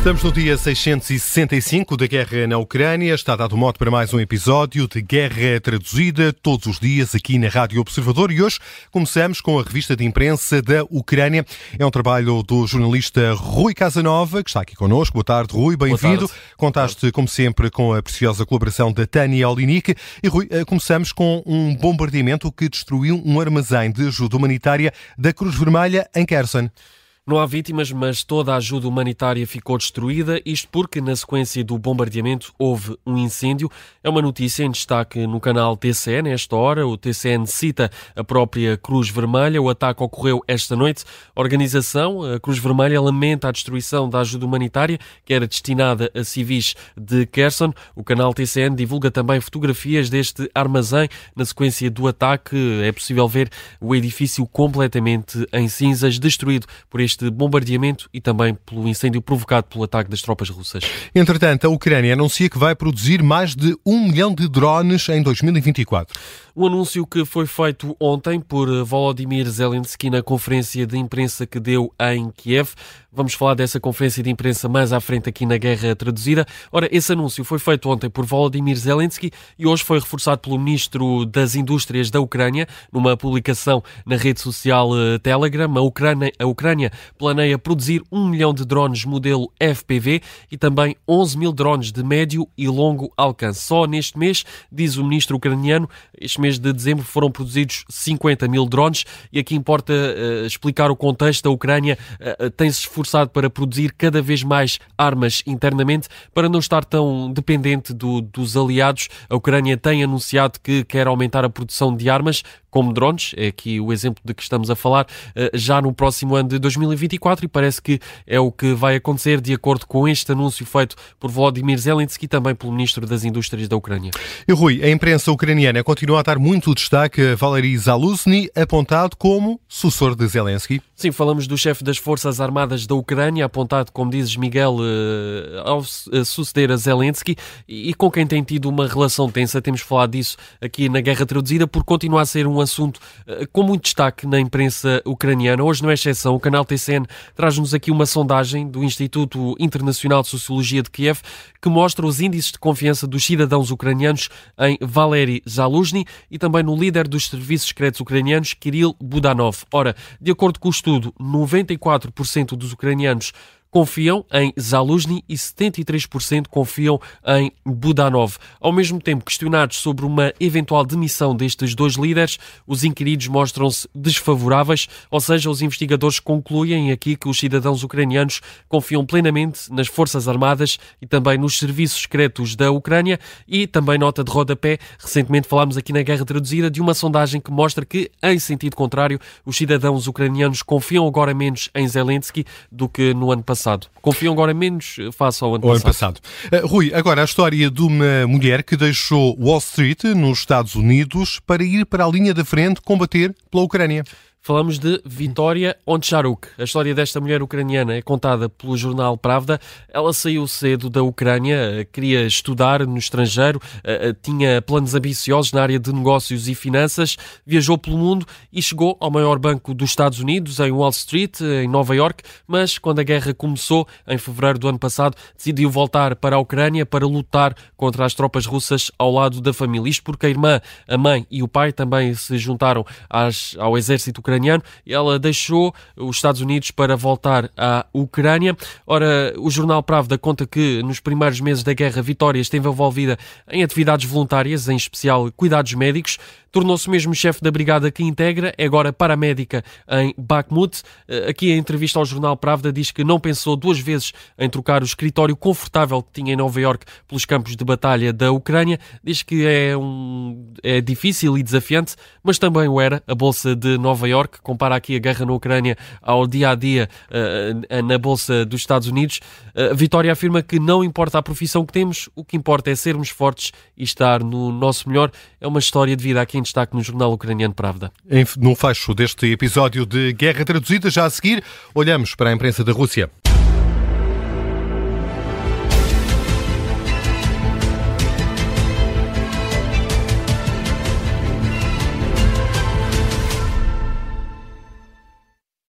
Estamos no dia 665 da guerra na Ucrânia. Está dado modo para mais um episódio de Guerra Traduzida, todos os dias aqui na Rádio Observador. E hoje começamos com a revista de imprensa da Ucrânia. É um trabalho do jornalista Rui Casanova, que está aqui connosco. Boa tarde, Rui, bem-vindo. Contaste, como sempre, com a preciosa colaboração da Tânia Olinick. E, Rui, eh, começamos com um bombardeamento que destruiu um armazém de ajuda humanitária da Cruz Vermelha em Kherson. Não há vítimas, mas toda a ajuda humanitária ficou destruída, isto porque, na sequência do bombardeamento, houve um incêndio. É uma notícia em destaque no canal TCN, nesta hora. O TCN cita a própria Cruz Vermelha. O ataque ocorreu esta noite. A organização, a Cruz Vermelha, lamenta a destruição da ajuda humanitária, que era destinada a civis de Kherson. O canal TCN divulga também fotografias deste armazém. Na sequência do ataque, é possível ver o edifício completamente em cinzas, destruído por este este bombardeamento e também pelo incêndio provocado pelo ataque das tropas russas. Entretanto, a Ucrânia anuncia que vai produzir mais de um milhão de drones em 2024. O anúncio que foi feito ontem por Volodymyr Zelensky na conferência de imprensa que deu em Kiev. Vamos falar dessa conferência de imprensa mais à frente aqui na Guerra Traduzida. Ora, esse anúncio foi feito ontem por Volodymyr Zelensky e hoje foi reforçado pelo Ministro das Indústrias da Ucrânia numa publicação na rede social eh, Telegram. A Ucrânia, a Ucrânia planeia produzir um milhão de drones modelo FPV e também 11 mil drones de médio e longo alcance. Só neste mês, diz o Ministro ucraniano, este mês de dezembro foram produzidos 50 mil drones e aqui importa uh, explicar o contexto. A Ucrânia uh, tem-se esforçado esforçado para produzir cada vez mais armas internamente para não estar tão dependente do, dos aliados. A Ucrânia tem anunciado que quer aumentar a produção de armas, como drones, é aqui o exemplo de que estamos a falar, eh, já no próximo ano de 2024 e parece que é o que vai acontecer de acordo com este anúncio feito por Volodymyr Zelensky e também pelo Ministro das Indústrias da Ucrânia. E Rui, a imprensa ucraniana continua a dar muito destaque a Valery Zaluzny, apontado como sucessor de Zelensky. Sim, falamos do chefe das Forças Armadas da Ucrânia, apontado, como dizes, Miguel, eh, ao suceder a Zelensky e com quem tem tido uma relação tensa. Temos falado disso aqui na Guerra Traduzida, por continuar a ser um assunto eh, com muito destaque na imprensa ucraniana. Hoje não é exceção. O canal TCN traz-nos aqui uma sondagem do Instituto Internacional de Sociologia de Kiev que mostra os índices de confiança dos cidadãos ucranianos em Valery Zaluzny e também no líder dos serviços secretos ucranianos, Kirill Budanov. Ora, de acordo com o estudo, 94% dos ucranianos ucranianos confiam em Zaluzny e 73% confiam em Budanov. Ao mesmo tempo, questionados sobre uma eventual demissão destes dois líderes, os inquiridos mostram-se desfavoráveis, ou seja, os investigadores concluem aqui que os cidadãos ucranianos confiam plenamente nas Forças Armadas e também nos serviços secretos da Ucrânia e também nota de rodapé, recentemente falámos aqui na Guerra Traduzida de uma sondagem que mostra que, em sentido contrário, os cidadãos ucranianos confiam agora menos em Zelensky do que no ano passado passado. Confiam agora menos face ao ano passado. Ano passado. Uh, Rui, agora a história de uma mulher que deixou Wall Street nos Estados Unidos para ir para a linha da frente combater pela Ucrânia. Falamos de Vitória Oncharuk. A história desta mulher ucraniana é contada pelo jornal Pravda. Ela saiu cedo da Ucrânia, queria estudar no estrangeiro, eh, eh, tinha planos ambiciosos na área de negócios e finanças, viajou pelo mundo e chegou ao maior banco dos Estados Unidos, em Wall Street, em Nova York, mas quando a guerra começou, em fevereiro do ano passado, decidiu voltar para a Ucrânia para lutar contra as tropas russas ao lado da família. Isto porque a irmã, a mãe e o pai também se juntaram ao exército ucraniano ucraniano. Ela deixou os Estados Unidos para voltar à Ucrânia. Ora, o jornal Pravda conta que nos primeiros meses da guerra, Vitória esteve envolvida em atividades voluntárias, em especial cuidados médicos. Tornou-se mesmo chefe da brigada que integra, é agora paramédica em Bakhmut. Eh, aqui a entrevista ao jornal Pravda diz que não pensou duas vezes em trocar o escritório confortável que tinha em Nova York pelos campos de batalha da Ucrânia. Diz que é, um, é difícil e desafiante, mas também o era. A Bolsa de Nova York compara aqui a guerra na Ucrânia ao dia a dia na Bolsa dos Estados Unidos. Uh, Vitória afirma que não importa a profissão que temos, o que importa é sermos fortes e estar no nosso melhor. É uma história de vida aqui em destaque no jornal ucraniano Pravda. No fecho deste episódio de Guerra Traduzida, já a seguir, olhamos para a imprensa da Rússia.